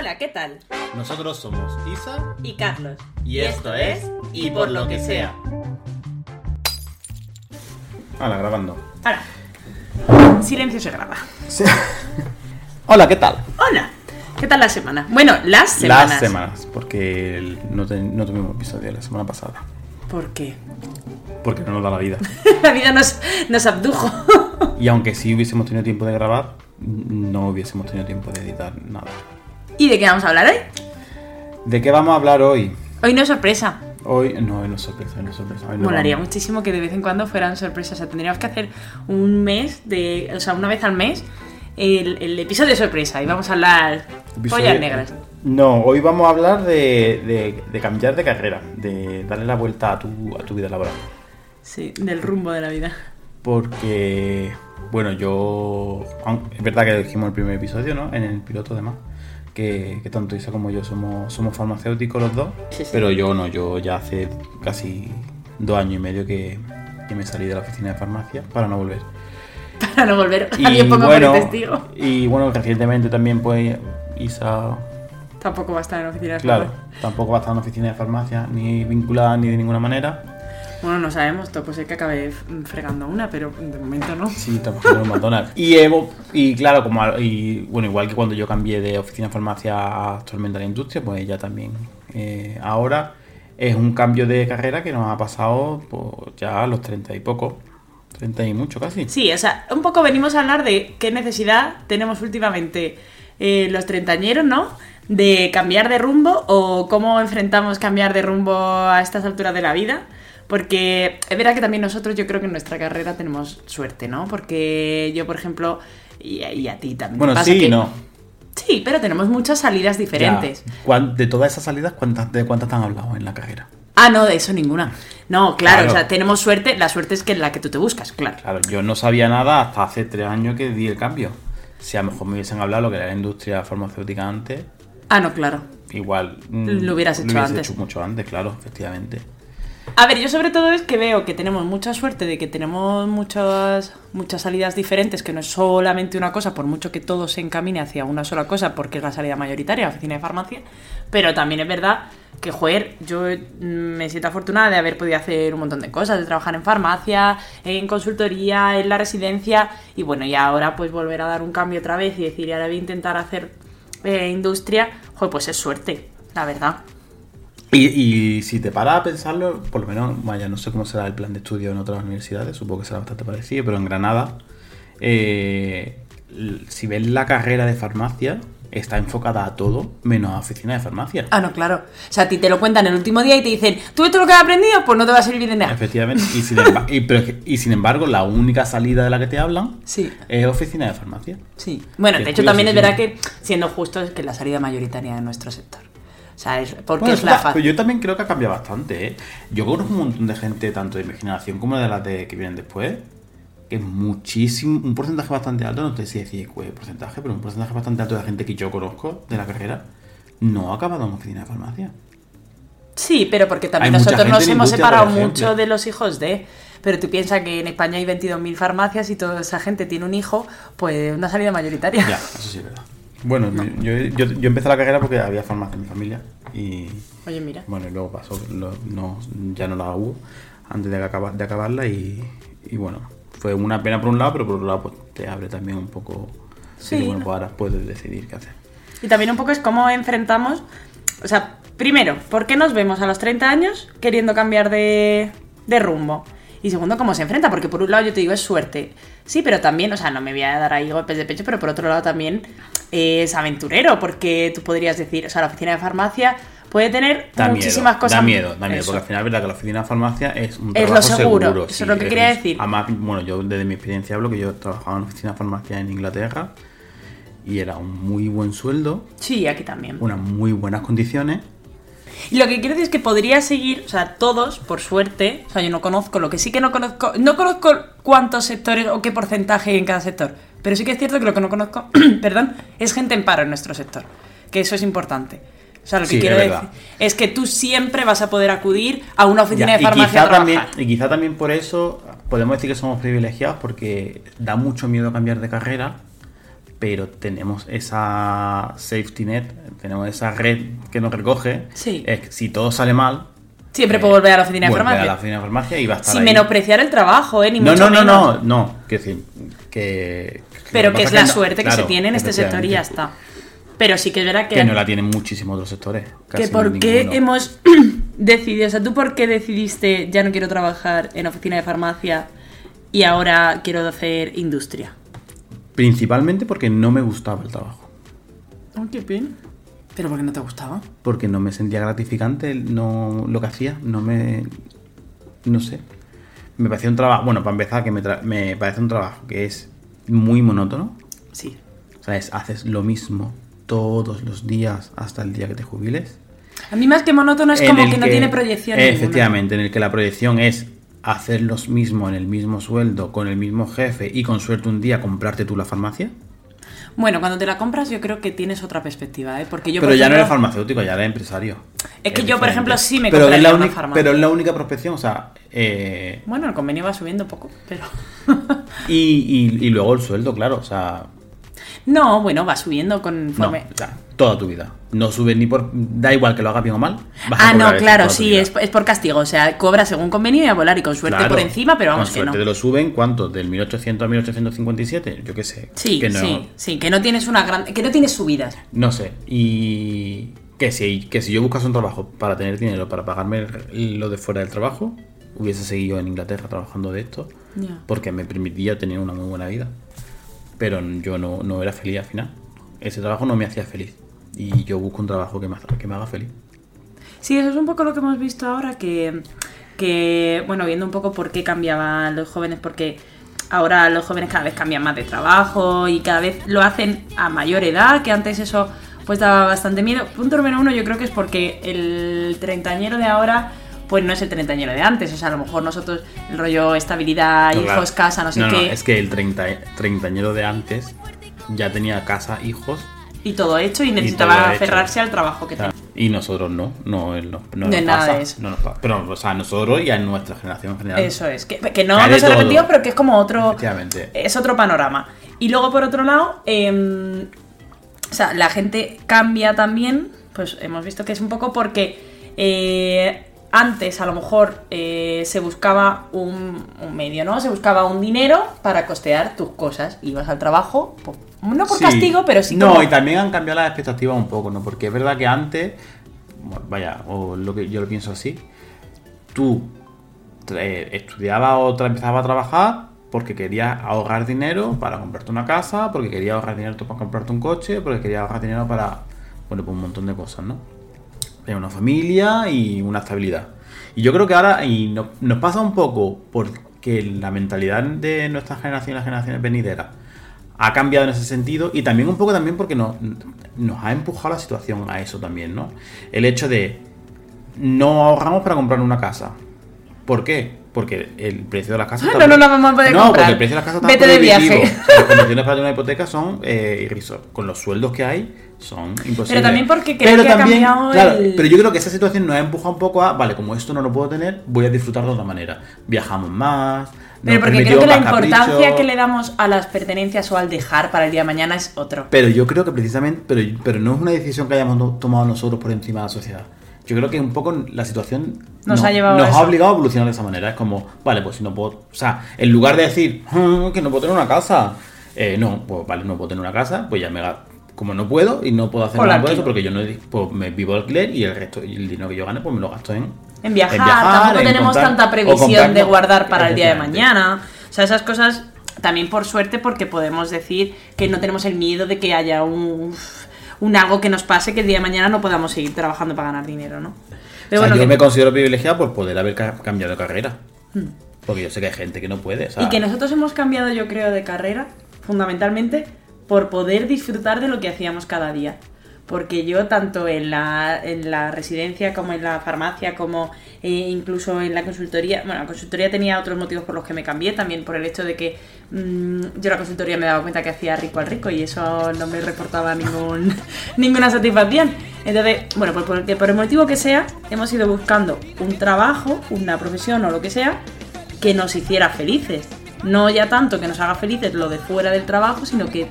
Hola, ¿qué tal? Nosotros somos Isa Y Carlos. y esto es Y por lo que sea. Hola, grabando. Ahora, silencio se graba. Hola, ¿qué tal? Hola, ¿qué tal la semana? Bueno, las semanas. Las semanas, porque el- no, te- no tuvimos episodio la semana pasada. ¿Por qué? Porque no nos da la vida. La vida nos, nos abdujo. Y aunque sí hubiésemos tenido tiempo de grabar, no hubiésemos tenido tiempo de editar nada. ¿Y de qué vamos a hablar hoy? ¿De qué vamos a hablar hoy? Hoy no es sorpresa. Hoy no, hoy no es sorpresa, hoy no es sorpresa. Hoy no Molaría vamos- muchísimo que de vez en cuando fueran sorpresas. O sea, tendríamos que hacer un mes de. O sea, una vez al mes el, el episodio de sorpresa. Y vamos a hablar Episodio- pollas negras. No, hoy vamos a hablar de, de- de cambiar de carrera, de darle la vuelta a tu, a tu vida laboral. Sí, del rumbo de la vida. Porque, bueno, yo. Es verdad que dijimos el primer episodio, ¿no? En el piloto, además. Que, que tanto Isa como yo somos, somos farmacéuticos los dos. Sí, sí. Pero yo no, yo ya hace casi dos años y medio que, que me salí de la oficina de farmacia para no volver. Para no volver. Y Alguien ponga bueno, por testigo. y bueno, recientemente también, pues, Isa. Tampoco va a estar en oficina de Claro, farmacia. tampoco va a estar en la oficina de farmacia, ni vinculada ni de ninguna manera. Bueno, no sabemos, todo puede ser que acabe fregando una, pero de momento no. Sí, tampoco en McDonald's. Y, hemos- y claro, como y, bueno, igual que cuando yo cambié de oficina de farmacia actualmente a la industria, pues ella también. eh, ahora es un cambio de carrera que nos ha pasado pues, ya a los 30 y poco. 30 y mucho casi. Sí, o sea, un poco venimos a hablar de qué necesidad tenemos últimamente eh, los treintañeros, ¿no? De cambiar de rumbo o cómo enfrentamos cambiar de rumbo a estas alturas de la vida. Porque es verdad que también nosotros, yo creo que en nuestra carrera tenemos suerte, ¿no? Porque yo, por ejemplo, y, y a ti también. te Bueno, pasa sí y que- no. Sí, pero tenemos muchas salidas diferentes. Ya, ¿cuán- De todas esas salidas, ¿cuántas, ¿de cuántas te han hablado en la carrera? Ah, no, de eso ninguna. No, claro, Claro. o sea, tenemos suerte, la suerte es que es la que tú te buscas, claro. Claro, yo no sabía nada hasta hace tres años que di el cambio. Si a lo mejor me hubiesen hablado lo que era la industria farmacéutica antes, Ah, no, claro. igual mm, Lo hubieras hecho hubiese antes. hecho mucho antes, claro, efectivamente. A ver, yo sobre todo es que veo que tenemos mucha suerte de que tenemos muchas, muchas salidas diferentes, que no es solamente una cosa, por mucho que todo se encamine hacia una sola cosa, porque es la salida mayoritaria, la oficina de farmacia, pero también es verdad que, joder, yo mm, me siento afortunada de haber podido hacer un montón de cosas, de trabajar en farmacia, en consultoría, en la residencia, y bueno, y ahora pues volver a dar un cambio otra vez y decir, y ahora voy a intentar hacer eh, industria, joder, pues es suerte, la verdad. Y, y si te paras a pensarlo, por lo menos, vaya, no sé cómo será el plan de estudio en otras universidades, supongo que será bastante parecido, pero en Granada, eh, si ves la carrera de farmacia, está enfocada a todo menos a oficina de farmacia. Ah, no, claro. O sea, a ti te lo cuentan el último día y te dicen, ¿tú esto lo que has aprendido? Pues no te va a servir de nada. Efectivamente. Y sin, y, pero es que- y sin embargo, la única salida de la que te hablan Sí, es oficina de farmacia. sí. Bueno, de hecho también es verdad que, siendo justo, es que la salida mayoritaria de nuestro sector. O sea, es porque Bueno, es la fácil. yo también creo que ha cambiado bastante, ¿eh? Yo conozco un montón de gente, tanto de mi generación como de las de que vienen después, que es muchísimo, un porcentaje bastante alto, no sé si decir qué porcentaje, pero un porcentaje bastante alto de la gente que yo conozco de la carrera no ha acabado en oficina de farmacia. Sí, pero porque también Hay nosotros nos hemos separado mucho de los hijos de... Pero tú piensas que en España hay 22.000 farmacias y toda esa gente tiene un hijo, pues una salida mayoritaria. Ya, eso sí es verdad. Bueno, yo, yo, yo empecé la carrera porque había farmacia en mi familia y Oye, mira. bueno, y luego pasó, lo- no, ya no la hubo antes de, acabar, de acabarla y, y bueno, fue una pena por un lado, pero por otro lado pues te abre también un poco... Sí, Sí, bueno, ¿no? pues ahora puedes decidir qué hacer. Y también un poco es cómo enfrentamos, o sea, primero, ¿por qué nos vemos a los 30 años queriendo cambiar de, de rumbo? Y segundo, ¿cómo se enfrenta? Porque por un lado yo te digo es suerte. Sí, pero también, o sea, no me voy a dar ahí golpes de pecho, pero por otro lado también es aventurero, porque tú podrías decir, o sea, la oficina de farmacia puede tener Da muchísimas miedo, cosas. Da miedo, da miedo, Eso. porque al final es verdad que la oficina de farmacia es un Es lo trabajo seguro, seguro. eso es lo que quería decir. Además, bueno, yo desde mi experiencia hablo que yo trabajaba en oficina de farmacia en Inglaterra y era un muy buen sueldo, Sí, aquí también. unas muy buenas condiciones. Y lo que quiero decir es que podría seguir, o sea, todos, por suerte, o sea, yo no conozco, lo que sí que no conozco, no conozco cuántos sectores o qué porcentaje hay en cada sector, pero sí que es cierto que lo que no conozco, perdón, es gente en paro en nuestro sector, que eso es importante. O sea, lo que Sí, quiero es decir es que tú siempre vas a poder acudir a una oficina Ya, de y, farmacia a quizá trabajar. también, y quizá también por eso podemos decir que somos privilegiados porque da mucho miedo cambiar de carrera pero tenemos esa safety net, tenemos esa red que nos recoge. Sí. Es que si todo sale mal, Siempre eh, puedo volver a la oficina de farmacia. a la oficina de farmacia y va a estar Sin ahí. menospreciar el trabajo, ¿eh? Ni No, mucho no, no, menos. no, no. Que decir, que. Pero que es la no- suerte que se tiene en este sector y ya está. Pero sí que es verdad que, Que no la tienen muchísimos otros sectores. que por qué ninguno. hemos decidido, o sea, ¿tú por qué decidiste ya no quiero trabajar en oficina de farmacia y ahora quiero hacer industria? Principalmente porque no me gustaba el trabajo. Oh, qué pena. ¿Pero por qué no te gustaba? Porque no me sentía gratificante no, lo que hacía. No me. No sé. Me parecía un trabajo. Bueno, para empezar, que me, tra- me parece un trabajo que es muy monótono. Sí. O sea, es, haces lo mismo todos los días hasta el día que te jubiles. A mí más que monótono es En como que no tiene proyección. ninguna. Efectivamente, en el que la proyección es hacer lo mismo en el mismo sueldo, con el mismo jefe y con suerte un día comprarte tú la farmacia. Bueno, cuando te la compras yo creo que tienes otra perspectiva, ¿eh? Porque yo, pero por ya no eres farmacéutico, ya eres empresario. Es que yo, por ejemplo, sí me pero compraría la una única- farmacia. Pero es la única prospección, o sea, eh, Bueno, el convenio va subiendo un poco, pero... y, y- y luego el sueldo, claro, o sea, no, bueno, va subiendo no, conforme... o sea, toda tu vida. No subes ni por. Da igual que lo hagas bien o mal. vas a Ah, no, claro, sí, es, es por castigo. O sea, cobra según convenio y a volar y con suerte Claro, por encima, pero vamos con que no. suerte te lo suben, ¿cuánto? ¿Del 1800 a 1857? Yo qué sé. Sí, que no, sí, sí, que no tienes una gran... que no tienes subidas. No sé. Y que si, que si yo buscase un trabajo para tener dinero, para pagarme lo de fuera del trabajo, hubiese seguido en Inglaterra trabajando de esto, porque me permitía tener una muy buena vida. Pero yo no, no era feliz al final. Ese trabajo no me hacía feliz. Y yo busco un trabajo que me, que me haga feliz. Sí, eso es un poco lo que hemos visto ahora, que, que, bueno, viendo un poco por qué cambiaban los jóvenes, porque ahora los jóvenes cada vez cambian más de trabajo y cada vez lo hacen a mayor edad, que antes eso pues daba bastante miedo. Punto número uno yo creo que es porque el treintañero de ahora pues no es el treintañero de antes, o sea, a lo mejor nosotros el rollo estabilidad, No, hijos, claro. casa, no sé no, qué, es que el 30, treintañero de antes ya tenía casa, hijos. Y todo hecho y necesitaba hecho. aferrarse al trabajo que tenía. y nosotros no, no, él no, no No nos nada pasa, de eso. no nos pasa. Pero, o sea, nosotros y a nuestra generación en general. Eso es, que, que no nos arrepentimos, pero que es como otro. Es otro panorama. Y luego, por otro lado, em, o sea, la gente cambia también. Pues hemos visto que es un poco porque eh, antes a lo mejor eh, se buscaba un, un medio, ¿no? Se buscaba un dinero para costear tus cosas. Ibas al trabajo, po- no por Sí. castigo, pero sí No, como- y también han cambiado las expectativas un poco, ¿no? Porque es verdad que antes, vaya, o lo que yo lo pienso así, tú eh, estudiabas o empezabas a trabajar porque querías ahorrar dinero para comprarte una casa, porque querías ahorrar dinero para comprarte un coche, porque querías ahorrar dinero para, bueno, pues un montón de cosas, ¿no? Tener una familia y una estabilidad. Y yo creo que ahora, y no- nos pasa un poco porque la mentalidad de nuestra generación y las generaciones venideras ha cambiado en ese sentido y también un poco también porque nos, nos ha empujado la situación a eso también, ¿no? El hecho de no ahorramos para comprar una casa. ¿Por qué? Porque el precio de las casas Ah, no, no la vamos a poder no, comprar. porque el precio de las casas está Vete de prohibitivo. viaje. O sea, las condiciones para tener una hipoteca son eh, irrisorias. Con los sueldos que hay son imposibles. Pero también porque creo que ha cambiado claro, el- Pero yo creo que esa situación nos ha empujado un poco a, vale, como esto no lo puedo tener, voy a disfrutar de otra manera. Viajamos más. Pero porque creo que la importancia que le damos a las pertenencias o al dejar para el día de mañana es otro. Pero yo creo que precisamente, pero, pero no es una decisión que hayamos tomado nosotros por encima de la sociedad. Yo creo que un poco la situación Nos ha llevado a nos eso. ha obligado a evolucionar de esa manera. Es como, vale, pues si no puedo, o sea, en lugar de decir "Mm, que no puedo tener una casa, eh, no, pues vale, no puedo tener una casa, pues ya me como no puedo y no puedo hacer nada por eso porque yo no pues me vivo al alquiler y el resto y el dinero que yo gane pues me lo gasto en En viajar, tampoco en tenemos comprar- tanta previsión comprar- de guardar para el día de mañana. O sea, esas cosas también por suerte porque podemos decir que no tenemos el miedo de que haya un, un algo que nos pase que el día de mañana no podamos seguir trabajando para ganar dinero, ¿no? O sea, yo que- me considero privilegiado por poder haber ca- cambiado de carrera. Porque yo sé que hay gente que no puede. o sea, Y que nosotros hemos cambiado, yo creo, de carrera, fundamentalmente por poder disfrutar de lo que hacíamos cada día. Porque yo, tanto en la, en la residencia como en la farmacia, como eh, incluso en la consultoría, bueno, la consultoría tenía otros motivos por los que me cambié, también por el hecho de que mm, yo la consultoría me daba cuenta que hacía rico al rico y eso no me reportaba ningún, ninguna satisfacción. Entonces, bueno, por, por, por el motivo que sea, hemos ido buscando un trabajo, una profesión o lo que sea, que nos hiciera felices. No ya tanto que nos haga felices lo de fuera del trabajo, sino que,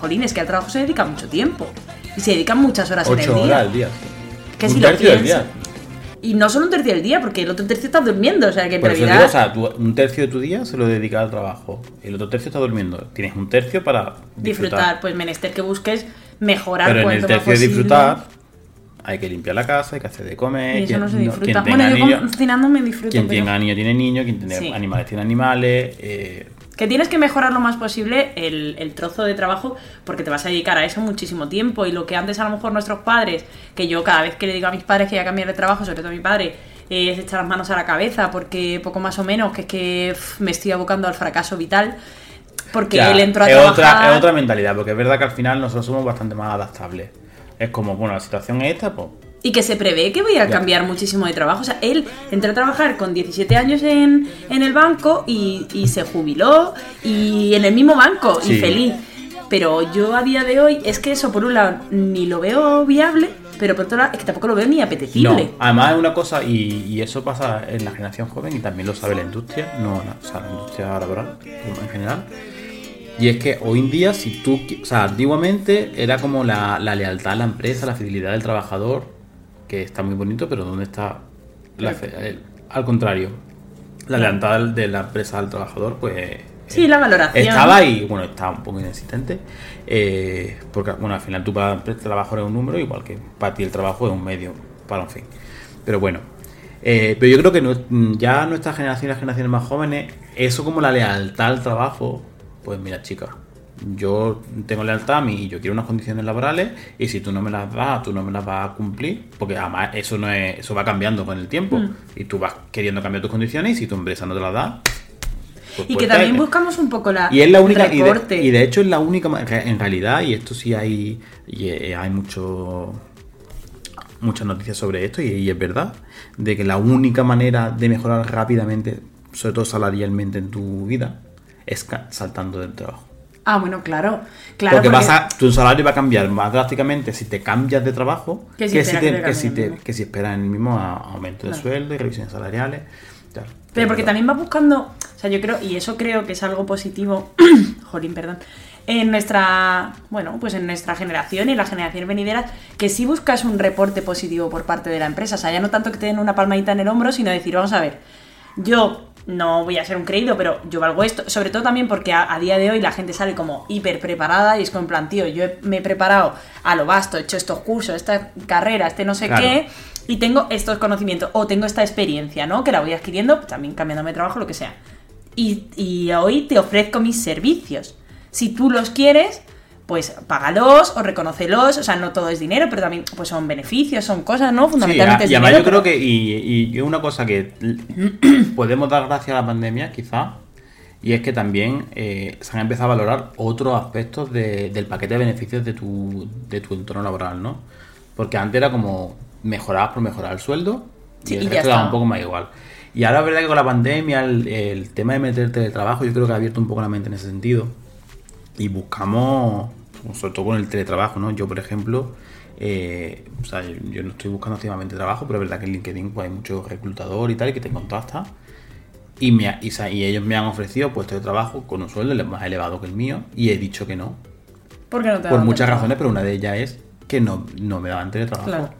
jolín, es que al trabajo se dedica mucho tiempo. Y se dedican muchas horas en el Ocho día. horas al día. Que un si lo tercio del día. Y no solo un tercio del día, porque el otro tercio estás durmiendo. O sea, que en Por eso realidad. digo, o sea, tú- un tercio de tu día se lo dedicas al trabajo. El otro tercio está durmiendo. Tienes un tercio para disfrutar. disfrutar. pues menester que busques mejorar Pero en el tercio de disfrutar, hay que limpiar la casa, hay que hacer de comer. Y eso quien- no se disfruta. bueno, yo niños- cocinando me disfruto. Quien pero- tenga niño tiene niño, quien tiene Sí. animales tiene animales. eh, Que tienes que mejorar lo más posible el, el trozo de trabajo porque te vas a dedicar a eso muchísimo tiempo. Y lo que antes a lo mejor nuestros padres, que yo cada vez que le digo a mis padres que voy a cambiar de trabajo, sobre todo a mi padre, eh, es echar las manos a la cabeza porque poco más o menos, que es que me estoy abocando al fracaso vital. Porque ya, él entró a es, trabajar. otra, es otra mentalidad, porque es verdad que al final nosotros somos bastante más adaptables. Es como, bueno, la situación es esta, pues. Y que se prevé que voy a cambiar muchísimo de trabajo. O sea, él entró a trabajar con 17 años en, en el banco y, y se jubiló y en el mismo banco y Sí. feliz. Pero yo a día de hoy es que eso por un lado ni lo veo viable, pero por otro lado es que tampoco lo veo ni apetecible. No, además es una cosa, y, y eso pasa en la generación joven y también lo sabe la industria, no la, o sea, la industria laboral en general. Y es que hoy en día, si tú, o sea, antiguamente era como la, la lealtad a la empresa, la fidelidad del trabajador, que está muy bonito, pero ¿dónde está? la fe- el- al contrario, la lealtad de la empresa al trabajador, pues Sí, la valoración. estaba ahí, bueno, está un poco inexistente, eh, porque bueno, al final tú para el trabajo eres un número, igual que para ti el trabajo es un medio para un fin. Pero bueno, eh, pero yo creo que no- ya nuestra generación y las generaciones más jóvenes, eso como la lealtad al trabajo, pues mira, chica, yo tengo lealtad a mí y yo quiero unas condiciones laborales y si tú no me las das, tú no me las vas a cumplir, porque además eso no es, eso va cambiando con el tiempo Mm. y tú vas queriendo cambiar tus condiciones y si tu empresa no te las da, pues Y que pues también buscamos un poco la y es la única y de, recorte. y de hecho es la única en realidad y esto sí hay y eh, hay mucho muchas noticias sobre esto y, y es verdad de que la única manera de mejorar rápidamente sobre todo salarialmente en tu vida es saltando del trabajo Ah, bueno, claro. claro porque, vas a, tu salario va a cambiar más drásticamente si te cambias de trabajo Que que, si te- que te que que si esperas en el mismo aumento de sueldo y revisiones salariales Claro. Pero porque también va buscando, o sea, yo creo, y eso creo que es algo positivo, jolín, perdón, en nuestra, bueno, pues en nuestra generación y en las generaciones venideras, que sí buscas un reporte positivo por parte de la empresa. O sea, ya no tanto que te den una palmadita en el hombro, sino decir, vamos a ver, yo no voy a ser un creído, pero yo valgo esto, sobre todo también porque a, a día de hoy la gente sale como hiper preparada y es como en plan, tío, yo he- me he preparado a lo vasto, he hecho estos cursos, esta carrera, este no sé Claro. qué, y tengo estos conocimientos o tengo esta experiencia, ¿no? Que la voy adquiriendo, pues, también cambiándome de trabajo, lo que sea. Y, y hoy te ofrezco mis servicios. Si tú los quieres, pues págalos o reconócelos. O sea, no todo es dinero, pero también pues son beneficios, son cosas, ¿no? Sí, Fundamentalmente es y dinero, yo creo que, y, y es una cosa que podemos dar gracias a la pandemia, quizá, y es que también eh, se han empezado a valorar otros aspectos de- del paquete de beneficios de tu, de tu entorno laboral, ¿no? Porque antes era como mejorabas por mejorar el sueldo Sí, y el y ya resto daba un poco más igual. Y ahora es verdad que con la pandemia el, el tema de meterte de trabajo yo creo que ha abierto un poco la mente en ese sentido. Y buscamos, sobre todo con el teletrabajo, ¿no? Yo, por ejemplo, eh, o sea, yo, yo no estoy buscando activamente trabajo, pero es verdad que en LinkedIn pues, hay muchos reclutadores y tal que te contactan. Y, me, y, y ellos me han ofrecido puestos de trabajo con un sueldo más elevado que el mío y he dicho que no. ¿Por qué no te Por muchas trabajo? razones, pero una de ellas es que no, no me daban teletrabajo. Claro.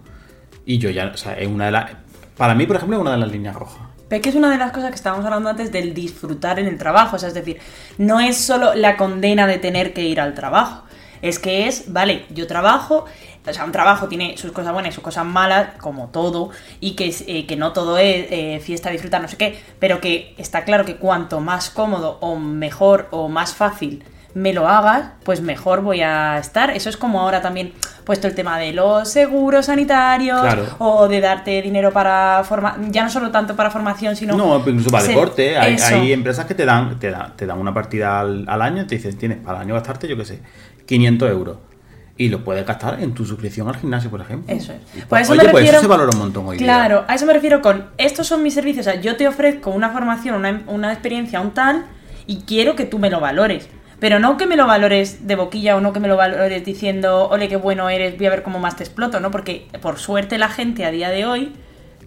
Y yo ya, o sea, es una de las... Para mí, por ejemplo, es una de las líneas rojas. Que es una de las cosas que estábamos hablando antes del disfrutar en el trabajo. O sea, es decir, no es solo la condena de tener que ir al trabajo. Es que es, vale, yo trabajo, o sea, un trabajo tiene sus cosas buenas y sus cosas malas, como todo, y que, eh, que no todo es eh, fiesta, disfrutar, no sé qué, pero que está claro que cuanto más cómodo o mejor o más fácil me lo hagas, pues mejor voy a estar. Eso es como ahora también puesto el tema de los seguros sanitarios Claro. o de darte dinero para forma ya no solo tanto para formación, sino No, incluso para deporte. Hay, empresas que te dan, te, dan, te dan una partida al, al año y te dicen, tienes para el año gastarte, yo qué sé, 500 euros. Y lo puedes gastar en tu suscripción al gimnasio, por ejemplo. Eso es. Pues, eso oye, me pues eso se valora un montón hoy día. Claro, a eso me refiero con estos son mis servicios. O sea, yo te ofrezco una formación, una, una experiencia, un tal, y quiero que tú me lo valores. Pero no que me lo valores de boquilla o no que me lo valores diciendo, ole, qué bueno eres, voy a ver cómo más te exploto, ¿no? Porque por suerte la gente a día de hoy,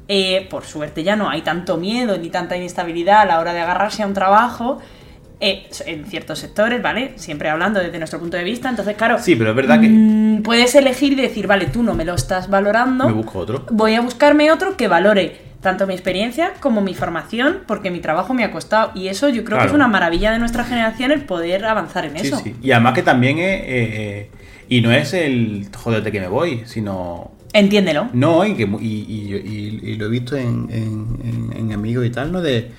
eh, por suerte ya no hay tanto miedo ni tanta inestabilidad a la hora de agarrarse a un trabajo eh, en ciertos sectores, ¿vale? Siempre hablando desde nuestro punto de vista. Entonces, claro. Sí, pero es verdad que. mm, puedes elegir y decir, vale, tú no me lo estás valorando. Me busco otro. Voy a buscarme otro que valore tanto mi experiencia como mi formación, porque mi trabajo me ha costado. Y eso yo creo que es una maravilla de nuestra generación el poder avanzar en Sí, eso. sí. Y además que también es. eh, eh, y no es el joderte que me voy, sino. Entiéndelo. No, y, que, y, y- y- y lo he visto en, en- en- en amigos y tal, ¿no? De,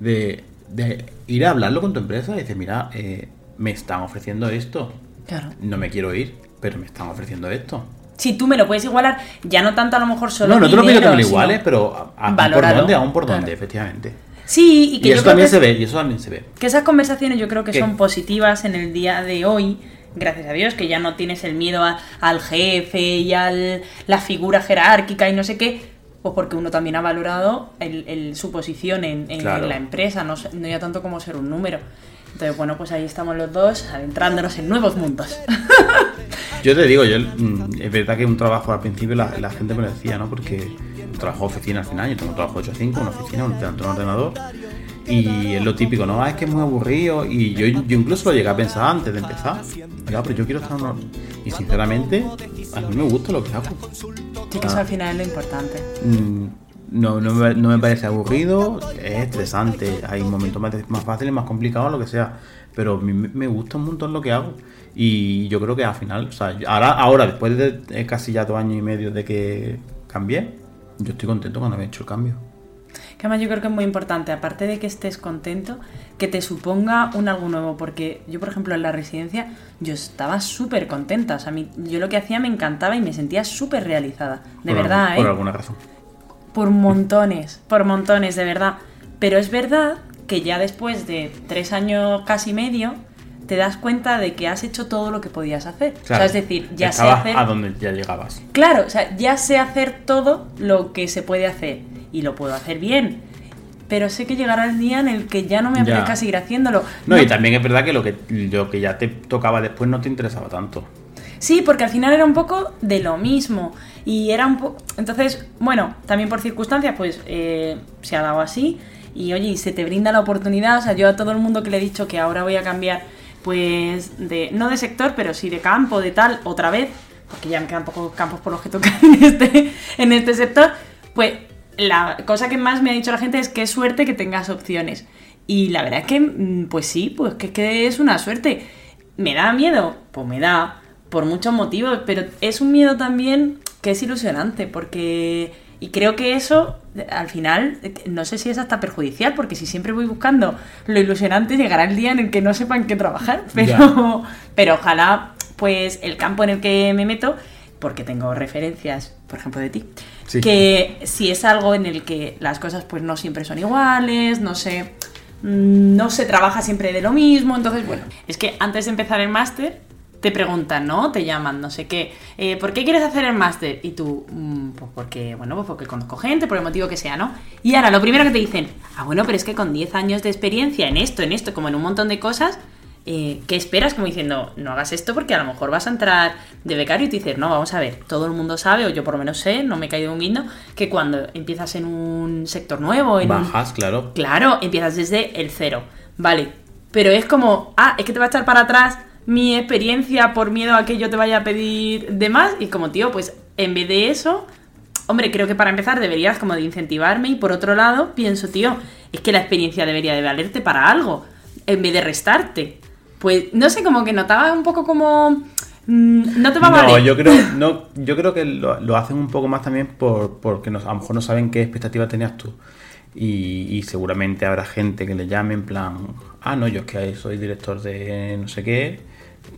de, de ir a hablarlo con tu empresa y decir, mira, eh, me están ofreciendo esto. Claro. No me quiero ir, pero me están ofreciendo esto. Si tú me lo puedes igualar, ya no tanto a lo mejor solo. no, no te lo pido que me lo iguales, pero a- a- por dónde, aún por Claro. dónde, efectivamente. Sí, y Y, que yo eso creo también que se ve, y eso también se ve. Que esas conversaciones yo creo que ¿Qué? son positivas en el día de hoy, gracias a Dios, que ya no tienes el miedo a- al jefe y a la figura jerárquica y no sé qué, pues porque uno también ha valorado el, el- su posición en, en Claro. la empresa, no ya tanto como ser un número. Entonces, bueno, pues ahí estamos los dos adentrándonos en nuevos mundos. Yo te digo, yo mm, es verdad que un trabajo al principio la, la gente me lo decía, ¿no? Porque un trabajo de oficina al final, yo tengo un trabajo 8 a 5, una oficina, un, un ordenador. Y es lo típico, ¿no? Ah, es que es muy aburrido. Y yo, yo incluso lo llegué a pensar antes de empezar. Ya, pero yo quiero estar en Y sinceramente, a mí me gusta lo que hago. Sí, que eso al final es lo importante. Mm, No, no, me, no me parece aburrido, es estresante. Hay momentos más, más fáciles, más complicados, lo que sea. Pero a mí me gusta un montón lo que hago. Y yo creo que al final, o sea, ahora, ahora después de eh, casi ya dos años y medio de que cambié, yo estoy contento cuando he hecho el cambio. Que además yo creo que es muy importante, aparte de que estés contento, que te suponga un algo nuevo, porque yo, por ejemplo, en la residencia, yo estaba súper contenta. O sea, a mí, yo lo que hacía me encantaba y me sentía súper realizada. De Por verdad, algún- ¿eh? Por alguna razón. Por montones, por montones, de verdad. Pero es verdad que ya después de tres años casi medio, te das cuenta de que has hecho todo lo que podías hacer. o sea, es decir, ya sé hacer... a donde ya llegabas. Claro, o sea, ya sé hacer todo lo que se puede hacer y lo puedo hacer bien. Pero sé que llegará el día en el que ya no me Ya. apetezca seguir haciéndolo. No, No- y también es verdad que lo que lo que ya te tocaba después no te interesaba tanto. Sí, porque al final era un poco de lo mismo. Y era un poco. Entonces, bueno, también por circunstancias, pues eh, se ha dado así. Y oye, y se te brinda la oportunidad. O sea, yo a todo el mundo que le he dicho que ahora voy a cambiar, pues, de. No de sector, pero sí de campo, de tal, otra vez. Porque ya me quedan pocos campos por los que tocar en este, en este sector. Pues la cosa que más me ha dicho la gente es es suerte que tengas opciones. Y la verdad es que, mm, pues sí, pues que, que es una suerte. ¿Me da miedo? Pues me da, por muchos motivos, pero es un miedo también que es ilusionante, porque... Y creo que eso, al final, no sé si es hasta perjudicial, porque si siempre voy buscando lo ilusionante, llegará el día en el que no sepan qué trabajar. Pero, pero ojalá, pues, el campo en el que me meto, porque tengo referencias, por ejemplo, de ti, Sí. que si es algo en el que las cosas pues no siempre son iguales, no sé, mm, no se trabaja siempre de lo mismo, entonces bueno, es que antes de empezar el máster te preguntan, ¿no? Te llaman, no sé qué, eh, ¿por qué quieres hacer el máster? Y tú, mm, pues porque, bueno, pues porque conozco gente, por el motivo que sea, ¿no? Y ahora lo primero que te dicen, ah, bueno, pero es que con 10 años de experiencia en esto, en esto, como en un montón de cosas, eh, ¿qué esperas? Como diciendo, no hagas esto porque a lo mejor vas a entrar de becario y te dices, no, vamos a ver, todo el mundo sabe, o yo por lo menos sé, no me he caído un guindo, que cuando empiezas en un sector nuevo, en un- Bajas, claro. Claro, empiezas desde el cero, vale. Pero es como, ah, es que te va a echar para atrás mi experiencia por miedo a que yo te vaya a pedir de más. Y como, tío, pues en vez de eso, hombre, creo que para empezar deberías como de incentivarme. Y por otro lado, pienso, tío, es que la experiencia debería de valerte para algo, en vez de restarte. Pues no sé, como que notaba un poco como... mm, no te va a No, valer. yo creo, no, yo creo que lo, lo hacen un poco más también por, porque a lo mejor no saben qué expectativa tenías tú. Y, y seguramente habrá gente que le llame en plan, ah, no, yo es que soy director de no sé qué,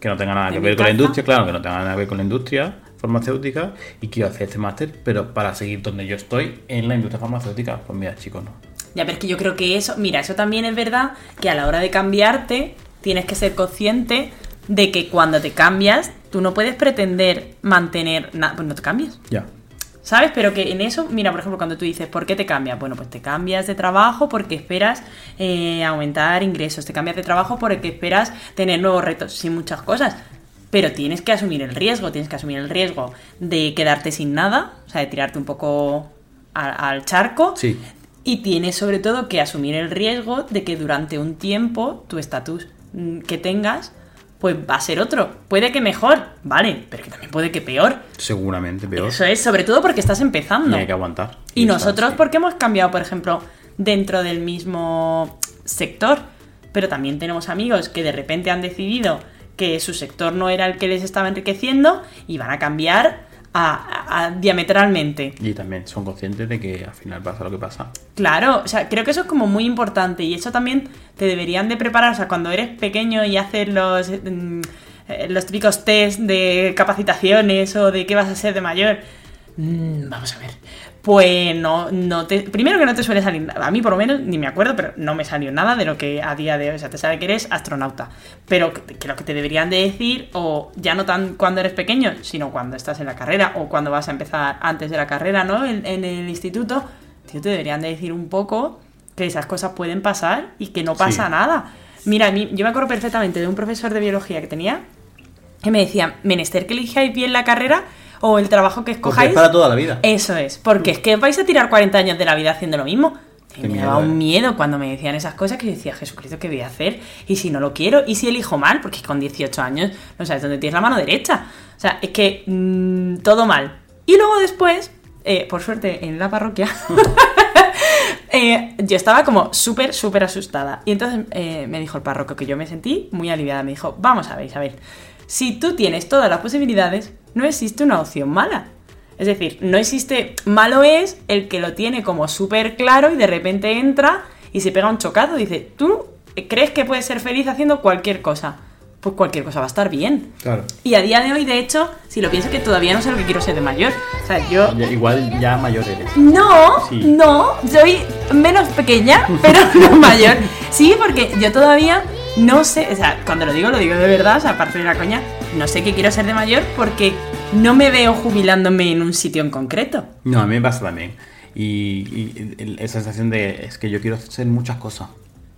que no tenga nada que ver con la industria, claro, que no tenga nada que ver con la industria farmacéutica y quiero hacer este máster, pero para seguir donde yo estoy en la industria farmacéutica. Pues mira, chicos, no. Ya, pero es que yo creo que eso, mira, eso también es verdad que a la hora de cambiarte tienes que ser consciente de que cuando te cambias tú no puedes pretender mantener nada, pues no te cambies. Ya. ¿Sabes? Pero que en eso, mira, por ejemplo, cuando tú dices, ¿por qué te cambias? Bueno, pues te cambias de trabajo porque esperas eh, aumentar ingresos, te cambias de trabajo porque esperas tener nuevos retos, sí, muchas cosas. Pero tienes que asumir el riesgo, tienes que asumir el riesgo de quedarte sin nada, o sea, de tirarte un poco a- al charco. Sí. y tienes sobre todo que asumir el riesgo de que durante un tiempo tu estatus mm, que tengas pues va a ser otro. Puede que mejor, vale, pero que también puede que peor. Seguramente peor. Eso es, sobre todo porque estás empezando. Y hay que aguantar. Y nosotros, sí. porque hemos cambiado, por ejemplo, dentro del mismo sector, pero también tenemos amigos que de repente han decidido que su sector no era el que les estaba enriqueciendo y van a cambiar a- a- diametralmente. Y también son conscientes de que al final pasa lo que pasa. Claro, o sea, creo que eso es como muy importante y eso también te deberían de preparar, o sea, cuando eres pequeño y haces los, mm, los típicos test de capacitaciones o de qué vas a ser de mayor, mm, vamos a ver, pues no, no te, primero que no te suele salir, a mí por lo menos, ni me acuerdo, pero no me salió nada de lo que a día de hoy, o sea, te sabe que eres astronauta, pero que, lo que te deberían de decir, o ya no tan cuando eres pequeño, sino cuando estás en la carrera o cuando vas a empezar antes de la carrera, ¿no? En, en el instituto, tío, te deberían de decir un poco que esas cosas pueden pasar y que no pasa Sí. nada. Mira, yo me acuerdo perfectamente de un profesor de biología que tenía que me decía, menester que elijáis bien la carrera o el trabajo que Porque escojáis. es para toda la vida. Eso es, porque es que vais a tirar 40 años de la vida haciendo lo mismo. Y me miedo, daba un eh. miedo cuando me decían esas cosas que yo decía, Jesucristo, ¿qué voy a hacer? Y si no lo quiero, y si elijo mal, porque con 18 años no sabes dónde tienes la mano derecha. O sea, es que mm, todo mal. Y luego después, eh, por suerte, en la parroquia, eh, yo estaba como súper, súper asustada. Y entonces eh, me dijo el párroco que yo me sentí muy aliviada. Me dijo, vamos a ver, Isabel, si tú tienes todas las posibilidades, no existe una opción mala. Es decir, no existe. Malo es el que lo tiene como súper claro y de repente entra y se pega un chocado. Dice, ¿tú crees que puedes ser feliz haciendo cualquier cosa? Pues cualquier cosa va a estar bien. Claro. Y a día de hoy, de hecho, si lo pienso que todavía no sé lo que quiero ser de mayor. O sea, yo igual ya mayor eres. no, Sí. no, soy menos pequeña, pero no mayor. Sí, porque yo todavía no sé, o sea, cuando lo digo, lo digo de verdad, o sea, aparte de la coña, no sé qué quiero ser de mayor porque no me veo jubilándome en un sitio en concreto. No, a mí me pasa también. Y, y esa sensación de es que yo quiero hacer muchas cosas.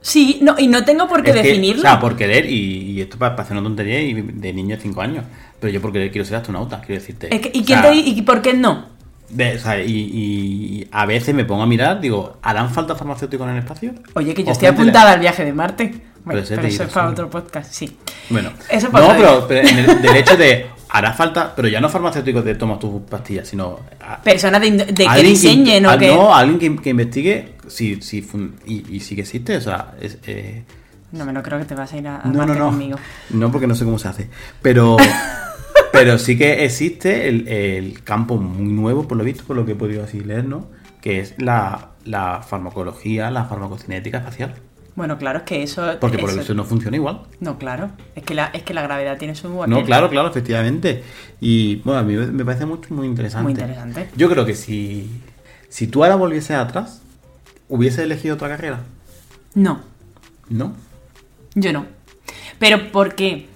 Sí, no, y no tengo por qué Es que, definirlo. o sea, por querer, y, y esto para hacer una tontería y de niño de 5 años. Pero yo por querer quiero ser astronauta, quiero decirte. Es que- ¿Y quién sea, te y por qué no? de- o sea, y, y a veces me pongo a mirar, digo, ¿harán falta farmacéuticos en el espacio? Oye, que yo O estoy apuntada al viaje de Marte. Bueno, pero te eso es para otro podcast, sí. Bueno, Eso no, pasa pero, pero en el- del hecho de hará falta, pero ya no farmacéuticos de toma tus pastillas, sino Personas de, de que diseñen o que... No, alguien que, que investigue si, si y, y sí que existe, o sea, es, eh, No me lo creo que te vas a ir a, a no, no, no, conmigo. no porque no sé cómo se hace, pero pero sí que existe el, el campo muy nuevo, por lo visto, por lo que he podido así leer, ¿no? Que es la, la farmacología, la farmacocinética espacial, Bueno, claro, es que eso... porque por eso- visto no funciona igual. No, claro. Es que la, es que la gravedad tiene su... No, aquel. claro, claro, efectivamente. Y bueno, a mí me parece mucho, muy interesante. Muy interesante. Yo creo que si, si tú ahora volvieses atrás, ¿hubieses elegido otra carrera? No, ¿No? yo no. Pero ¿por qué?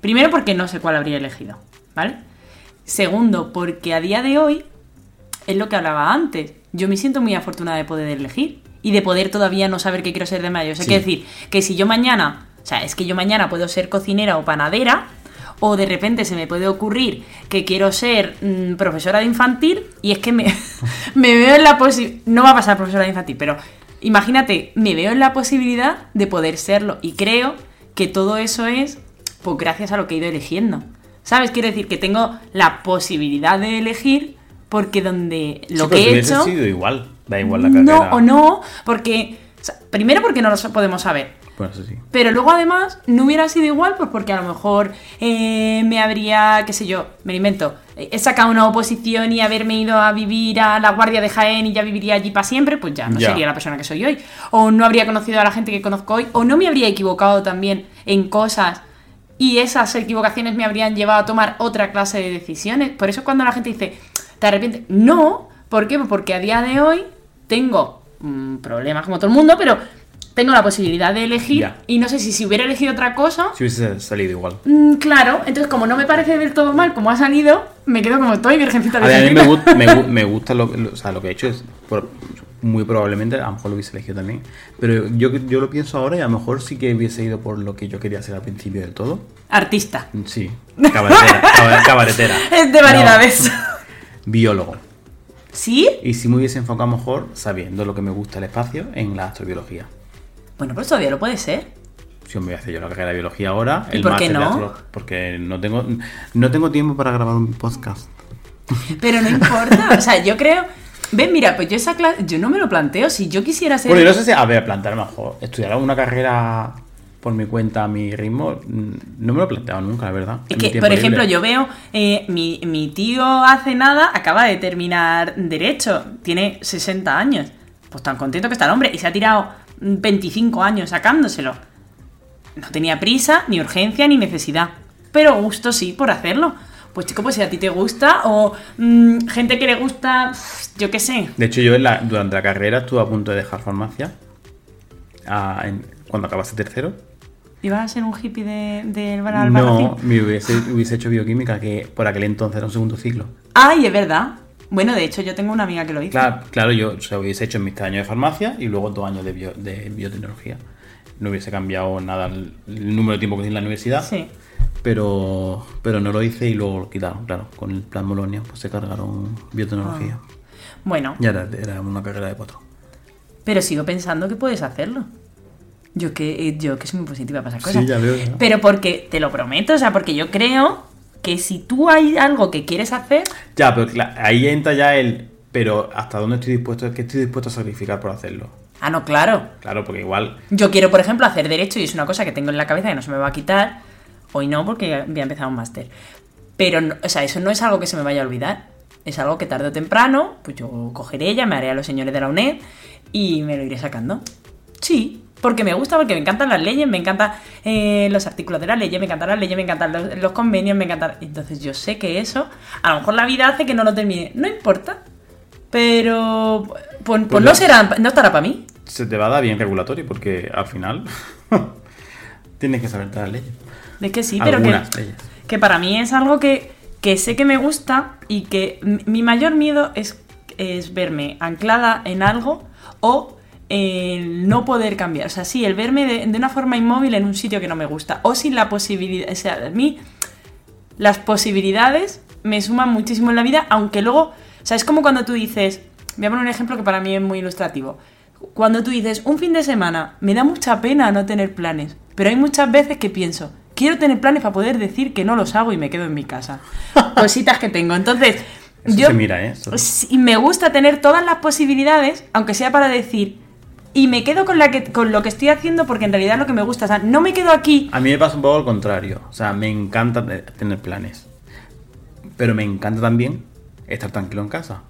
Primero porque no sé cuál habría elegido, ¿vale? Segundo, porque a día de hoy es lo que hablaba antes. Yo me siento muy afortunada de poder elegir y de poder todavía no saber qué quiero ser de mayor. O sea, Sí. quiero decir que si yo mañana, o sea, es que yo mañana puedo ser cocinera o panadera, o de repente se me puede ocurrir que quiero ser mm, profesora de infantil y es que me, me veo en la posibilidad, no va a pasar profesora de infantil, pero imagínate, me veo en la posibilidad de poder serlo y creo que todo eso es pues gracias a lo que he ido eligiendo. ¿Sabes? Quiero decir que tengo la posibilidad de elegir porque donde lo Sí, que he hecho... sido igual, da igual la carrera. No o no, porque... o sea, primero porque no lo podemos saber. Bueno, eso sí. Pero luego además no hubiera sido igual, pues porque a lo mejor eh, me habría, qué sé yo, me lo invento, he sacado una oposición y haberme ido a vivir a la Guardia de Jaén y ya viviría allí para siempre, pues ya no Ya. sería la persona que soy hoy. O no habría conocido a la gente que conozco hoy, o no me habría equivocado también en cosas y esas equivocaciones me habrían llevado a tomar otra clase de decisiones. Por eso cuando la gente dice, ¿te arrepientes? No, ¿por qué? Pues Porque a día de hoy tengo mm, problemas como todo el mundo, pero tengo la posibilidad de elegir Ya. y no sé si si hubiera elegido otra cosa, Si hubiese salido igual. mm, claro, entonces como no me parece del todo mal como ha salido, me quedo como estoy, virgencita A ver, a mí me, gusta lo, lo- o sea, lo que he hecho. es por- muy probablemente, a lo mejor lo hubiese elegido también. Pero yo, yo lo pienso ahora y a lo mejor sí que hubiese ido por lo que yo quería hacer al principio del todo. Artista. Sí, cabaretera. caba- cabaretera. Es de variedades. No, biólogo. ¿Sí? Y si me hubiese enfocado mejor sabiendo lo que me gusta el espacio en la astrobiología. Bueno, pues todavía lo puede ser. Si me voy a hacer yo la carrera de biología ahora, ¿Y el por qué no? porque no tengo, no tengo tiempo para grabar un podcast. Pero no importa. O sea, yo creo. Ven, mira, pues yo esa clase. Yo no me lo planteo. Si yo quisiera ser. Bueno, yo no sé si, a ver, plantear mejor, estudiar una carrera por mi cuenta, a mi ritmo, mm, no me lo he planteado nunca, la verdad. Es que, por ejemplo, libre. yo veo, eh, mi, mi tío hace nada acaba de terminar Derecho, tiene 60 años. Pues tan contento que está el hombre y se ha tirado mm, 25 años sacándoselo. No tenía prisa, ni urgencia, ni necesidad. Pero gusto sí por hacerlo. Pues chico, pues si a ti te gusta, o mm, gente que le gusta, yo qué sé. De hecho, yo en la- durante la carrera estuve a punto de dejar farmacia. ah, en- cuando acabase tercero. ¿Ibas a ser un hippie de, del Bar- No, Albarracín? me hubiese, hubiese hecho bioquímica, que por aquel entonces era un segundo ciclo. Ay, es verdad. Bueno, de hecho, yo tengo una amiga que lo hizo. Claro, claro yo o sea, hubiese hecho mis tres años de farmacia y luego dos años de, bio- de biotecnología. No hubiese cambiado nada el, el número de tiempo que hice en la universidad. Sí. Pero, pero no lo hice y luego lo quitaron, claro. Con el plan Bolonia pues se cargaron biotecnología. Bueno, Ya era, era una carrera de cuatro. Pero sigo pensando que puedes hacerlo. Yo que, eh, yo que soy muy positiva para esas Sí, cosas. ya veo, ya. Pero porque, te lo prometo, o sea, porque yo creo que si tú hay algo que quieres hacer, Ya, pero ahí entra ya el... Pero ¿hasta dónde estoy dispuesto? ¿Qué estoy dispuesto a sacrificar por hacerlo? ah, no, claro. Claro, porque igual... Yo quiero, por ejemplo, hacer derecho y es una cosa que tengo en la cabeza que no se me va a quitar. Hoy no, porque voy a empezar un máster. Pero, no- o sea, eso no es algo que se me vaya a olvidar. Es algo que tarde o temprano, pues yo cogeré, llamaré a los señores de la UNED y me lo iré sacando. Sí, porque me gusta, porque me encantan las leyes, me encantan eh, los artículos de las leyes, me encantan las leyes, me encantan los, los convenios, me encantan... Entonces yo sé que eso, a lo mejor la vida hace que no lo termine. No importa. Pero, pues, pues no, ya. será, no estará para mí. Se te va a dar bien regulatorio porque al final tienes que saber las leyes. Es que sí, pero que, que para mí es algo que, que sé que me gusta y que mi mayor miedo es, es verme anclada en algo o el no poder cambiar. O sea, sí, el verme de, de una forma inmóvil en un sitio que no me gusta o sin la posibilidad. O sea, a mí las posibilidades me suman muchísimo en la vida, aunque luego, o sea, es como cuando tú dices, voy a poner un ejemplo que para mí es muy ilustrativo. Cuando tú dices, un fin de semana, me da mucha pena no tener planes, pero hay muchas veces que pienso, quiero tener planes para poder decir que no los hago y me quedo en mi casa. Cositas que tengo. Entonces, Eso yo se mira, ¿eh? Eso- me gusta tener todas las posibilidades, aunque sea para decir, y me quedo con, la que, con lo que estoy haciendo porque en realidad es lo que me gusta. O sea, no me quedo aquí A mí me pasa un poco al contrario. O sea, me encanta te- tener planes. Pero me encanta también estar tranquilo en casa.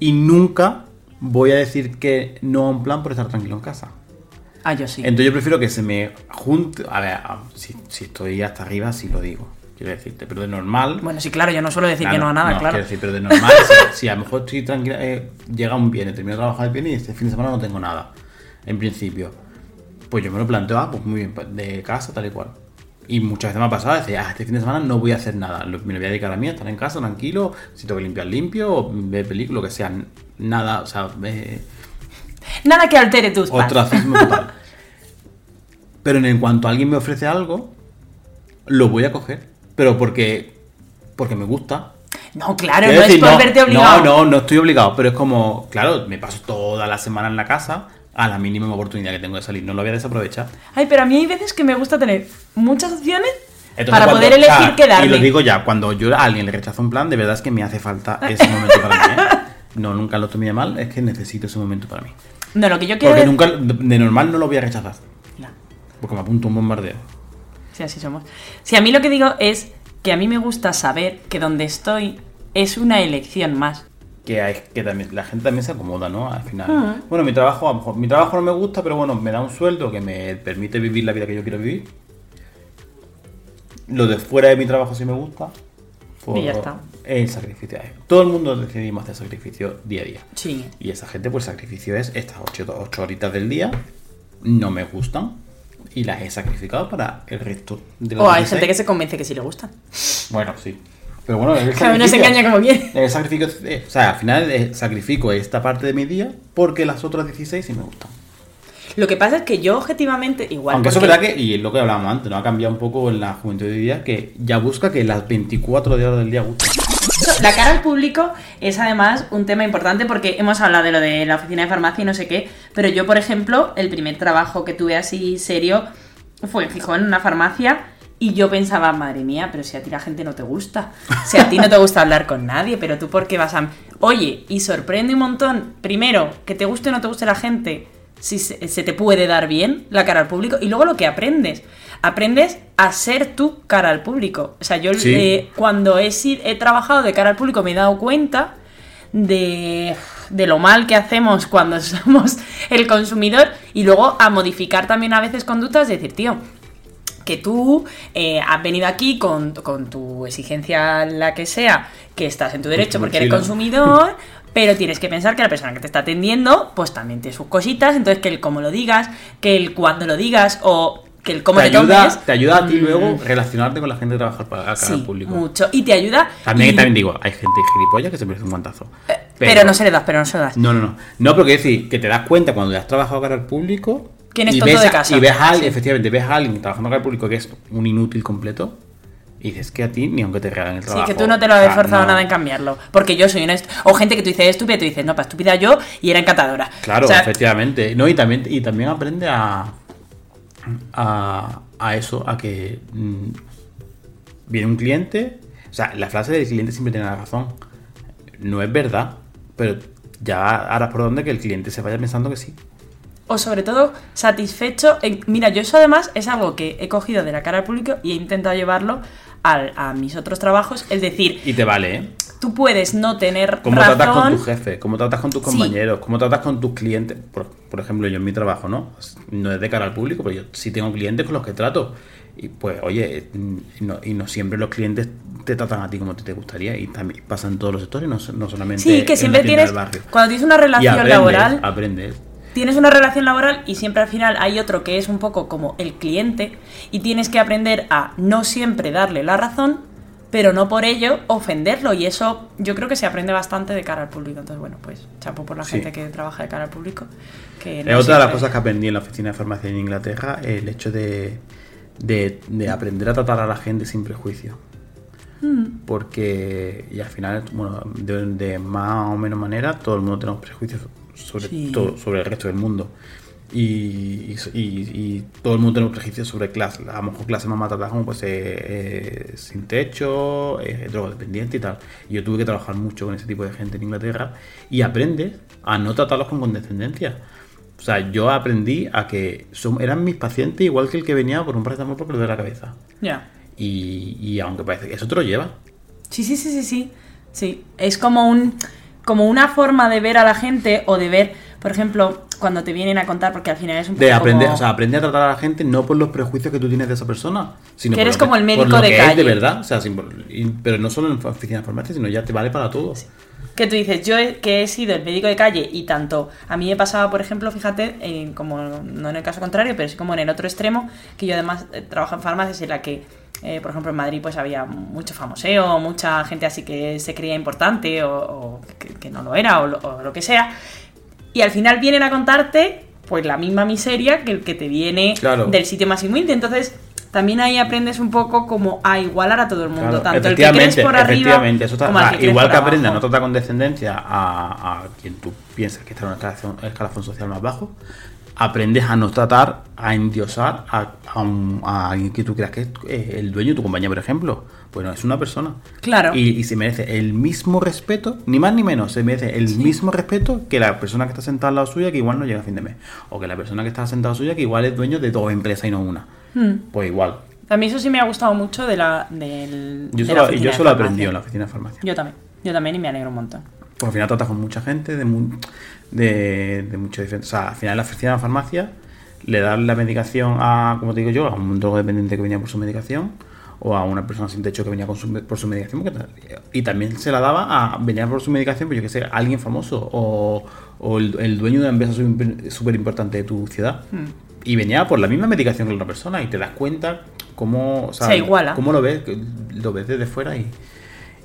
Y nunca voy a decir que no a un plan por estar tranquilo en casa. Ah, yo sí. Entonces yo prefiero que se me junte... A ver, si, si estoy hasta arriba, sí lo digo. Quiero decirte, pero de normal... Bueno, sí, claro, yo no suelo decir que no a nada, claro. Quiero decir, pero de normal, si, si a lo mejor estoy tranquila, eh, llega un viernes, termino de trabajar el viernes y este fin de semana no tengo nada, en principio. Pues yo me lo planteo, ah, pues muy bien, pues, de casa, tal y cual. Y muchas veces me ha pasado, decir, ah, este fin de semana no voy a hacer nada, me lo voy a dedicar a mí, a estar en casa, tranquilo, si tengo que limpiar, limpio, ver película, lo que sea, nada, o sea, eh, Nada que altere tus ostracismo total. Pero en cuanto alguien me ofrece algo, lo voy a coger, pero porque, porque me gusta, No, claro, Quiero no decir, es por verte obligado. No, no, no estoy obligado, pero es como, claro, me paso toda la semana en la casa, a la mínima oportunidad que tengo de salir, no lo voy a desaprovechar. Ay, pero a mí hay veces que me gusta tener muchas opciones Entonces, para cuando- poder elegir sea, quedarme. Y lo digo ya, cuando yo a alguien le rechazo un plan, de verdad es que me hace falta ese momento para mí. ¿eh? No, nunca lo tomé mal, es que necesito ese momento para mí. No, lo que yo quiero Porque es- nunca, de normal no lo voy a rechazar, No, porque me apunto un bombardeo. sí, así somos. Si a mí lo que digo es que a mí me gusta saber que donde estoy es una elección más. Que, hay, que también, la gente también se acomoda, ¿no? Al final. Ah. Bueno, mi trabajo, a lo mejor, mi trabajo no me gusta, pero bueno, me da un sueldo que me permite vivir la vida que yo quiero vivir. Lo de fuera de mi trabajo sí me gusta. Y ya está. El sacrificio. Todo el mundo decidimos hacer sacrificio día a día. Sí. Y esa gente, pues el sacrificio es estas 8, horitas del día, no me gustan. Y las he sacrificado para el resto de las O hay 16. gente que se convence que sí le gusta. Bueno, sí. Pero bueno, el Cada uno se engaña como quiere. el sacrificio, eh, o sea, al final eh, sacrifico esta parte de mi día porque las otras 16 sí me gustan. Lo que pasa es que yo objetivamente, igual. Aunque eso es verdad que, y es lo que hablábamos antes, ¿no? Ha cambiado un poco en la juventud de hoy día, que ya busca que las 24 de horas del día gusten. La cara al público es además un tema importante porque hemos hablado de lo de la oficina de farmacia y no sé qué, pero yo, por ejemplo, el primer trabajo que tuve así serio fue en Gijón, en una farmacia, y yo pensaba, madre mía, pero si a ti la gente no te gusta, si a ti no te gusta hablar con nadie, pero tú por qué vas a... Oye, y sorprende un montón, primero, que te guste o no te guste la gente, si se, se te puede dar bien la cara al público, y luego lo que aprendes. Aprendes a ser tú cara al público. O sea, yo Sí. eh, cuando he, he trabajado de cara al público me he dado cuenta de, de lo mal que hacemos cuando somos el consumidor y luego a modificar también a veces conductas, de decir, tío, que tú eh, has venido aquí con, con tu exigencia, la que sea, que estás en tu derecho tu porque eres consumidor, pero tienes que pensar que la persona que te está atendiendo, pues también tiene sus cositas, entonces que el cómo lo digas, que el cuándo lo digas o que el cómo te, te, ayuda, tomes. te ayuda a ti mm, luego relacionarte con la gente que trabaja para Sí, al público. mucho. Y te ayuda. También, y- también digo, hay gente gilipollas que se merece un guantazo. pero, no se le das, pero no se le das. No, no, no. No, porque es decir, que te das cuenta cuando ya has trabajado cara al público. ¿Quién es y tonto ves de casa? Y ves a alguien, Sí. efectivamente, ves a alguien trabajando cara al público que es un inútil completo. Y dices que a ti, ni aunque te regalen el Sí, trabajo. que tú no te lo habías forzado no. nada en cambiarlo. Porque yo soy una. O gente que tú dices estúpida, tú dices, no, para estúpida yo y era encantadora. Claro, O sea, efectivamente. No, y también, y también aprende a, a, a eso, a que mm, viene un cliente. O sea, la frase del cliente siempre tiene la razón. No es verdad, pero ya harás por donde que el cliente se vaya pensando que sí. O sobre todo, satisfecho. en- Mira, yo eso además es algo que he cogido de la cara al público y he intentado llevarlo al- a mis otros trabajos. Es decir, Y te vale, ¿eh? tú puedes no tener Cómo razón. tratas con tu jefe, cómo tratas con tus Sí. compañeros, cómo tratas con tus clientes. Por, por ejemplo, yo en mi trabajo, ¿no? No es de cara al público, pero yo sí tengo clientes con los que trato. Y pues, oye, y no, y no siempre los clientes te tratan a ti como te gustaría. Y también pasa en todos los sectores, no, no solamente Sí, que siempre tienes. Cuando tienes una Y relación aprendes, laboral. aprendes. Tienes una relación laboral y siempre al final hay otro que es un poco como el cliente y tienes que aprender a no siempre darle la razón, pero no por ello ofenderlo y eso yo creo que se aprende bastante de cara al público. Entonces, bueno, pues chapo por la Sí. gente que trabaja de cara al público. Que Es otra de las cosas que aprendí en la oficina de farmacia en Inglaterra, el hecho de, de- de aprender a tratar a la gente sin prejuicio. Mm. Porque, y al final, bueno, de, de más o menos manera, todo el mundo tenemos prejuicios sobre, Sí. todo, sobre el resto del mundo. Y, y, y- y todo el mundo tenemos prejuicios sobre clase. A lo mejor clase más maltratada como pues eh, eh, sin techo, eh, drogodependiente y tal. Y yo tuve que trabajar mucho con ese tipo de gente en Inglaterra y aprendes a no tratarlos con condescendencia. O sea, yo aprendí a que son, eran mis pacientes igual que el que venía por un paracetamol porque le duele la cabeza. Ya. Y, y aunque parece que eso te lo lleva. Sí, sí, sí, sí, sí. Sí. Es como un. Como una forma de ver a la gente o de ver, por ejemplo, cuando te vienen a contar, porque al final es un poco De aprender, como- o sea, aprende a tratar a la gente no por los prejuicios que tú tienes de esa persona, sino Que por eres lo como el médico por lo de que es calle. de verdad, o sea, sin- y- pero no solo en oficina de farmacia, sino ya te vale para todo. Que tú dices, yo he- que he sido el médico de calle y tanto, a mí me pasaba, por ejemplo, fíjate, en- como no en el caso contrario, pero sí como en el otro extremo, que yo además eh, trabajo en farmacias en la que, eh, por ejemplo, en Madrid pues había mucho famoseo, mucha gente así que se creía importante o, o que, que no lo era o lo, o lo que sea, y al final vienen a contarte pues la misma miseria que el que te viene Claro. del sitio más humilde, entonces... También ahí aprendes un poco como a igualar a todo el mundo, Claro, tanto el que crees por arriba efectivamente, eso está- como ah, que igual por que abajo. no tratar con descendencia a, a quien tú piensas que está en un escalafón, escalafón social más bajo, aprendes a no tratar, a endiosar a, a, un- a alguien que tú creas que es el dueño de tu compañía, por ejemplo. Bueno, es una persona. Claro. Y, y se merece el mismo respeto, ni más ni menos, se merece el mismo respeto que la persona que está sentada al lado suya que igual no llega a fin de mes. O que la persona que está sentada suya que igual es dueño de dos empresas y no una. Hmm. Pues igual. A mí eso sí me ha gustado mucho de la, del, Yo de eso la lo, oficina yo de aprendí en la oficina de farmacia. Yo también, yo también y me alegro un montón. Pues al final tratas con mucha gente de, mu- de, de muchos diferentes. O sea, al final la oficina de farmacia le das la medicación a, como te digo yo, a un drogodependiente que venía por su medicación o a una persona sin techo que venía con su- por su medicación. y también se la daba a venía por su medicación, pues yo que sé, alguien famoso o, o el, el dueño de una empresa súper importante de tu ciudad. Hmm. Y venía por la misma medicación que la otra persona y te das cuenta cómo, o sea, Se iguala. cómo lo ves, lo ves desde fuera y,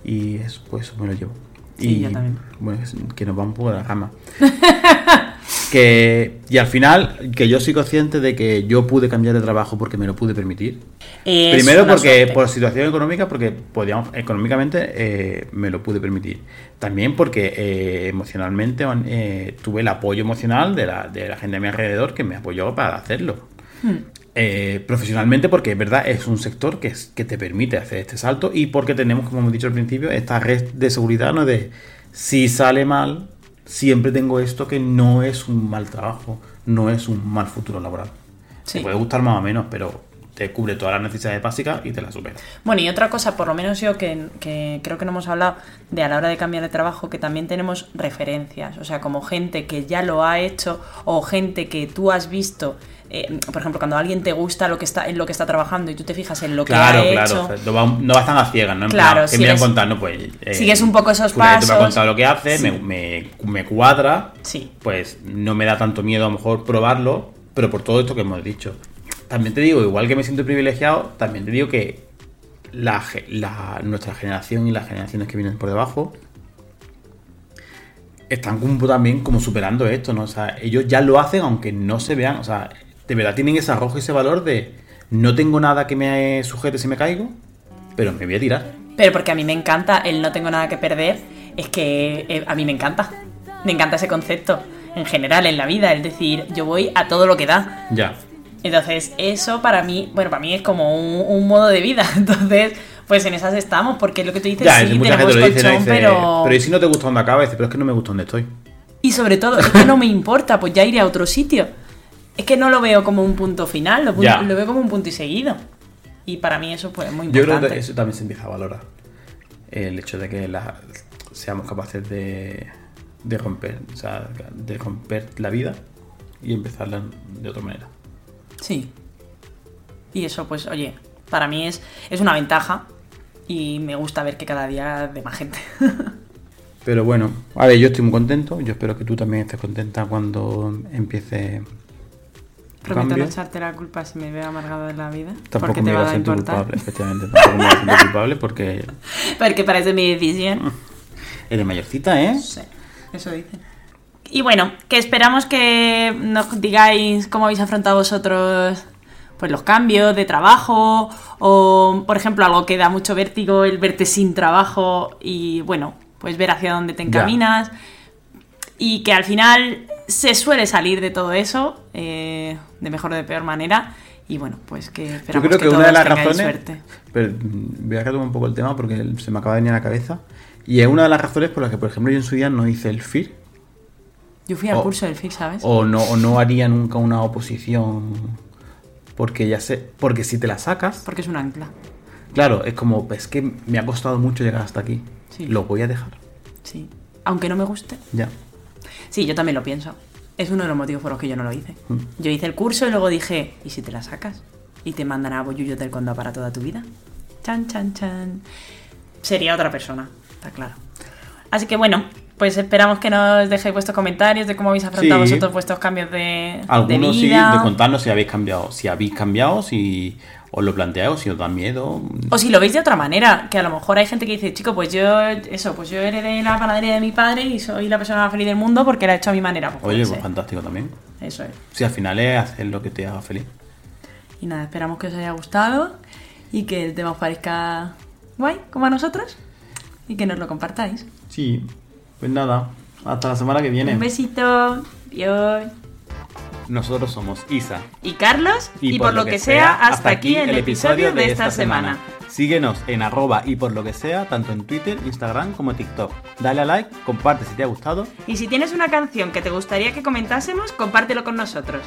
y eso, pues eso me lo llevo. Sí, y yo también. bueno, que nos va un poco de la rama. Que, y al final, que yo soy consciente de que yo pude cambiar de trabajo porque me lo pude permitir. Es Primero porque suerte. por situación económica, porque podíamos, económicamente eh, me lo pude permitir. También porque eh, emocionalmente eh, tuve el apoyo emocional de la, de la gente a mi alrededor que me apoyó para hacerlo. Eh, profesionalmente porque es verdad es un sector que, es, que te permite hacer este salto y porque tenemos, como hemos dicho al principio, esta red de seguridad, ¿no? De si sale mal, siempre tengo esto que no es un mal trabajo, no es un mal futuro laboral. Sí. Te puede gustar más o menos, pero te cubre todas las necesidades básicas y te las supera. Bueno, y otra cosa, por lo menos yo que, que creo que no hemos hablado de a la hora de cambiar de trabajo, que también tenemos referencias, o sea, como gente que ya lo ha hecho o gente que tú has visto, eh, por ejemplo, cuando alguien te gusta lo que está en lo que está trabajando y tú te fijas en lo Claro, que ha claro. No va, no va tan a ciegas, ¿no? En Claro, plan, que me pues. eh, sigues un poco esos me pasos. contado lo que hace, Sí. me, me- me cuadra. Sí. Pues no me da tanto miedo a lo mejor probarlo, pero por todo esto que hemos dicho. También te digo, igual que me siento privilegiado, también te digo que la, ge- la- nuestra generación y las generaciones que vienen por debajo están como también como superando esto, ¿no? O sea, ellos ya lo hacen aunque no se vean, o sea, de verdad tienen ese arrojo y ese valor de no tengo nada que me sujete si me caigo, pero me voy a tirar. pero porque a mí me encanta el no tengo nada que perder, es que eh, a mí me encanta, me encanta ese concepto en general en la vida, es decir, yo voy a todo lo que da. Ya. Entonces, eso para mí, bueno, para mí es como un, un modo de vida. Entonces, pues en esas estamos, porque es lo que tú dices, Ya, sí, mucha gente lo colchón, Dice, pero... pero ¿y si no te gusta donde acaba? Dice, pero es que no me gusta donde estoy. Y sobre todo, es que no me importa, pues ya iré a otro sitio. Es que no lo veo como un punto final, lo, veo como un punto y seguido. Y para mí eso pues es muy Yo creo importante. que eso también se empieza a valorar. El hecho de que la- seamos capaces de, de romper, o sea, de romper la vida y empezarla de otra manera. Sí. Y eso, pues, oye, para mí es, es una ventaja y me gusta ver que cada día de más gente. Pero bueno, a ver, yo estoy muy contento. Yo espero que tú también estés contenta cuando empiece tu Prometo no echarte la culpa si me veo amargado de la vida. Tampoco porque me te va a importar. culpable, efectivamente. Tampoco me voy a sentir culpable porque Porque parece mi decisión. eres mayorcita, ¿eh? Sí, eso dicen. Y bueno, que esperamos que nos digáis cómo habéis afrontado vosotros pues los cambios de trabajo o, por ejemplo, algo que da mucho vértigo, el verte sin trabajo y, bueno, pues ver hacia dónde te Ya. encaminas y que al final se suele salir de todo eso eh, de mejor o de peor manera y, bueno, pues que Yo esperamos creo que, que, una de las razones. suerte. Pero mm, voy a retomar un poco el tema porque se me acaba de venir a la cabeza. Y es una de las razones por las que, por ejemplo, yo en su día no hice el FIR. Yo fui al O- curso del FIC, ¿sabes? O no, o no haría nunca una oposición. Porque ya sé. Porque si te la sacas. Porque es un ancla. Claro, es como. Es que me ha costado mucho llegar hasta aquí. Sí. Lo voy a dejar. Sí. Aunque no me guste. Ya. Sí, yo también lo pienso. Es uno de los motivos por los que yo no lo hice. Mm. Yo hice el curso y luego dije, ¿y si te la sacas? Y te mandan a Boyullo del Condado para toda tu vida. Chan, chan, chan. Sería otra persona, está claro. Así que bueno, pues esperamos que nos dejéis vuestros comentarios de cómo habéis afrontado Sí. vosotros vuestros cambios de, de Algunos sí, de contarnos si habéis cambiado. Si habéis cambiado, si os lo planteáis, si os da miedo. O si lo veis de otra manera, que a lo mejor hay gente que dice, chico, pues yo, eso, pues yo heredé la panadería de mi padre y soy la persona más feliz del mundo porque la he hecho a mi manera. Pues Oye, ser. pues fantástico también. Eso es. Si al final es hacer lo que te haga feliz. Y nada, esperamos que os haya gustado y que el tema os parezca guay, como a nosotros, y que nos lo compartáis. Sí, pues nada. Hasta la semana que viene. Un besito, adiós. Nosotros somos Isa. Y Carlos, y, por, lo que, sea, hasta aquí el episodio de esta semana. Síguenos en arroba y por lo que sea, tanto en Twitter, Instagram como TikTok. Dale a like, comparte si te ha gustado. Y si tienes una canción que te gustaría que comentásemos, compártelo con nosotros.